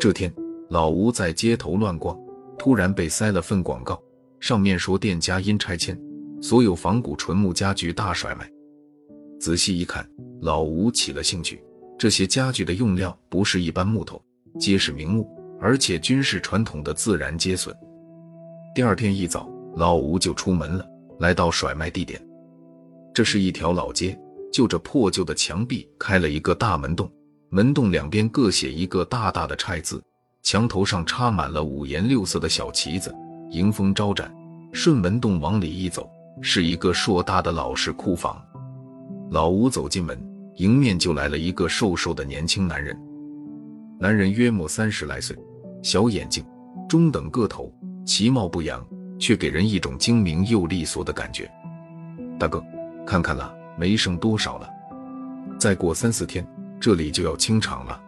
这天，老吴在街头乱逛，突然被塞了份广告，上面说店家因拆迁，所有仿古纯木家具大甩卖。仔细一看，老吴起了兴趣。这些家具的用料不是一般木头，皆是名木，而且均是传统的自然接榫。第二天一早，老吴就出门了，来到甩卖地点。这是一条老街，就着破旧的墙壁开了一个大门洞，门洞两边各写一个大大的“拆”字，墙头上插满了五颜六色的小旗子，迎风招展。顺门洞往里一走，是一个硕大的老式库房。老吴走进门。迎面就来了一个瘦瘦的年轻男人，男人约莫三十来岁，小眼睛，中等个头，其貌不扬，却给人一种精明又利索的感觉。大哥，看看了，没剩多少了，再过三四天，这里就要清场了。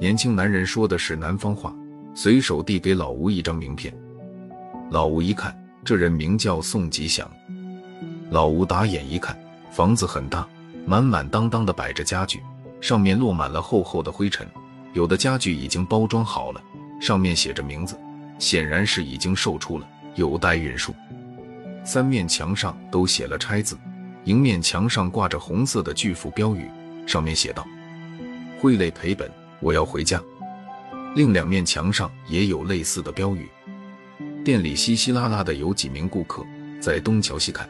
年轻男人说的是南方话，随手递给老吴一张名片。老吴一看，这人名叫宋吉祥。老吴打眼一看，房子很大。满满当当的摆着家具，上面落满了厚厚的灰尘，有的家具已经包装好了，上面写着名字，显然是已经售出了，有待运输。三面墙上都写了“拆”字，迎面墙上挂着红色的巨幅标语，上面写道：“汇累赔本，我要回家。”另两面墙上也有类似的标语。店里稀稀拉拉的有几名顾客在东瞧西看。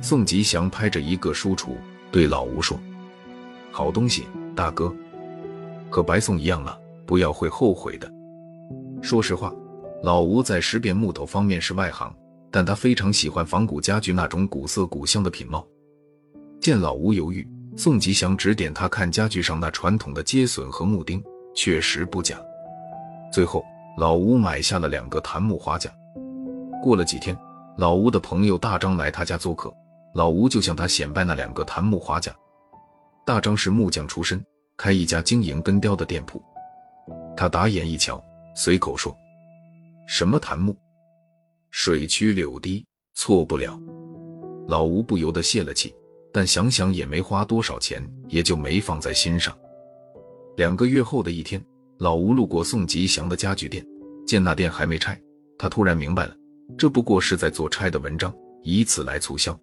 宋吉祥拍着一个书橱。对老吴说：“好东西，大哥，和白送一样了，不要会后悔的。”说实话，老吴在识别木头方面是外行，但他非常喜欢仿古家具那种古色古香的品貌。见老吴犹豫，宋吉祥指点他看家具上那传统的接榫和木钉，确实不假。最后，老吴买下了两个檀木花架。过了几天，老吴的朋友大张来他家做客。老吴就向他显摆那两个檀木花架。大张是木匠出身，开一家经营根雕的店铺。他打眼一瞧，随口说：“什么檀木？水曲柳堤，错不了。”老吴不由得泄了气，但想想也没花多少钱，也就没放在心上。两个月后的一天，老吴路过宋吉祥的家具店，见那店还没拆，他突然明白了，这不过是在做拆的文章，以此来促销。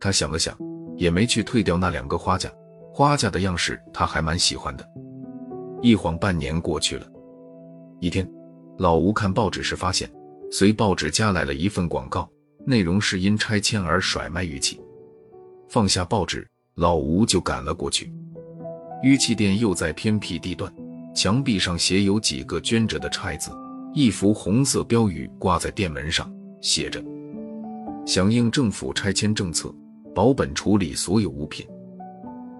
他想了想，也没去退掉那两个花架。花架的样式他还蛮喜欢的。一晃半年过去了，一天，老吴看报纸时发现，随报纸加来了一份广告，内容是因拆迁而甩卖玉器。放下报纸，老吴就赶了过去。玉器店又在偏僻地段，墙壁上写有几个捐着的“拆”字，一幅红色标语挂在店门上，写着：“响应政府拆迁政策。”保本处理所有物品。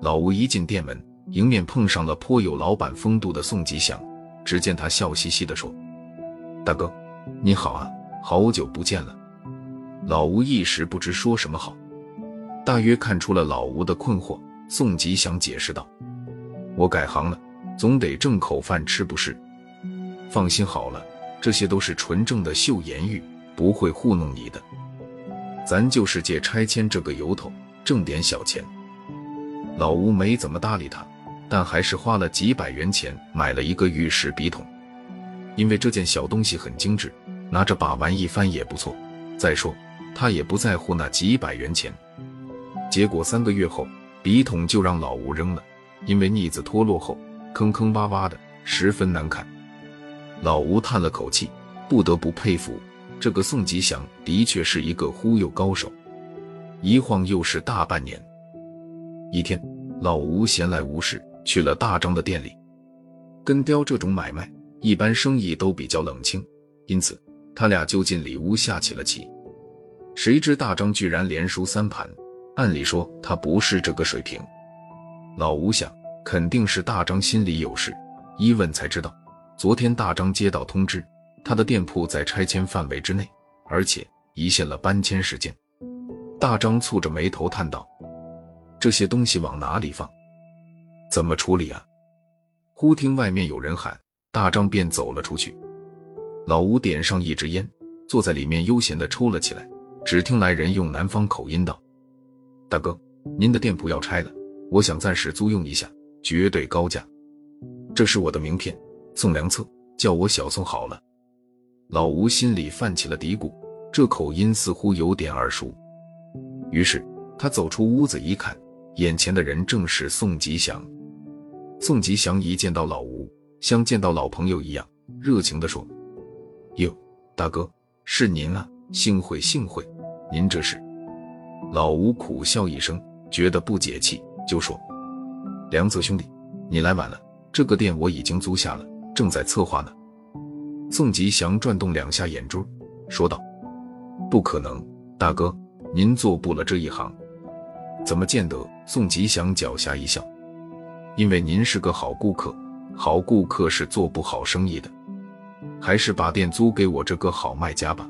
老吴一进店门，迎面碰上了颇有老板风度的宋吉祥。只见他笑嘻嘻地说：“大哥，你好啊，好久不见了。”老吴一时不知说什么好，大约看出了老吴的困惑。宋吉祥解释道：“我改行了，总得挣口饭吃，不是？放心好了，这些都是纯正的秀颜玉，不会糊弄你的。”咱就是借拆迁这个由头挣点小钱。老吴没怎么搭理他，但还是花了几百元钱买了一个玉石笔筒，因为这件小东西很精致，拿着把玩一番也不错。再说他也不在乎那几百元钱。结果三个月后，笔筒就让老吴扔了，因为腻子脱落后坑坑洼洼的，十分难看。老吴叹了口气，不得不佩服。这个宋吉祥的确是一个忽悠高手，一晃又是大半年。一天，老吴闲来无事，去了大张的店里。跟雕这种买卖，一般生意都比较冷清，因此他俩就进里屋下起了棋。谁知大张居然连输三盘，按理说他不是这个水平。老吴想，肯定是大张心里有事，一问才知道，昨天大张接到通知。他的店铺在拆迁范围之内，而且一线了搬迁时间。大张蹙着眉头叹道：“这些东西往哪里放？怎么处理啊？”忽听外面有人喊，大张便走了出去。老吴点上一支烟，坐在里面悠闲地抽了起来。只听来人用南方口音道：“大哥，您的店铺要拆了，我想暂时租用一下，绝对高价。这是我的名片，宋良策，叫我小宋好了。老吴心里泛起了嘀咕，这口音似乎有点耳熟。于是他走出屋子一看，眼前的人正是宋吉祥。宋吉祥一见到老吴，像见到老朋友一样，热情地说：“哟，大哥，是您啊！幸会幸会，您这是？”老吴苦笑一声，觉得不解气，就说：“梁泽兄弟，你来晚了。”这个店我已经租下了，正在策划呢。宋吉祥转动两下眼珠，说道：“不可能，大哥，您做不了这一行。怎么见得？”宋吉祥狡黠一笑：“因为您是个好顾客，好顾客是做不好生意的。还是把店租给我这个好卖家吧。”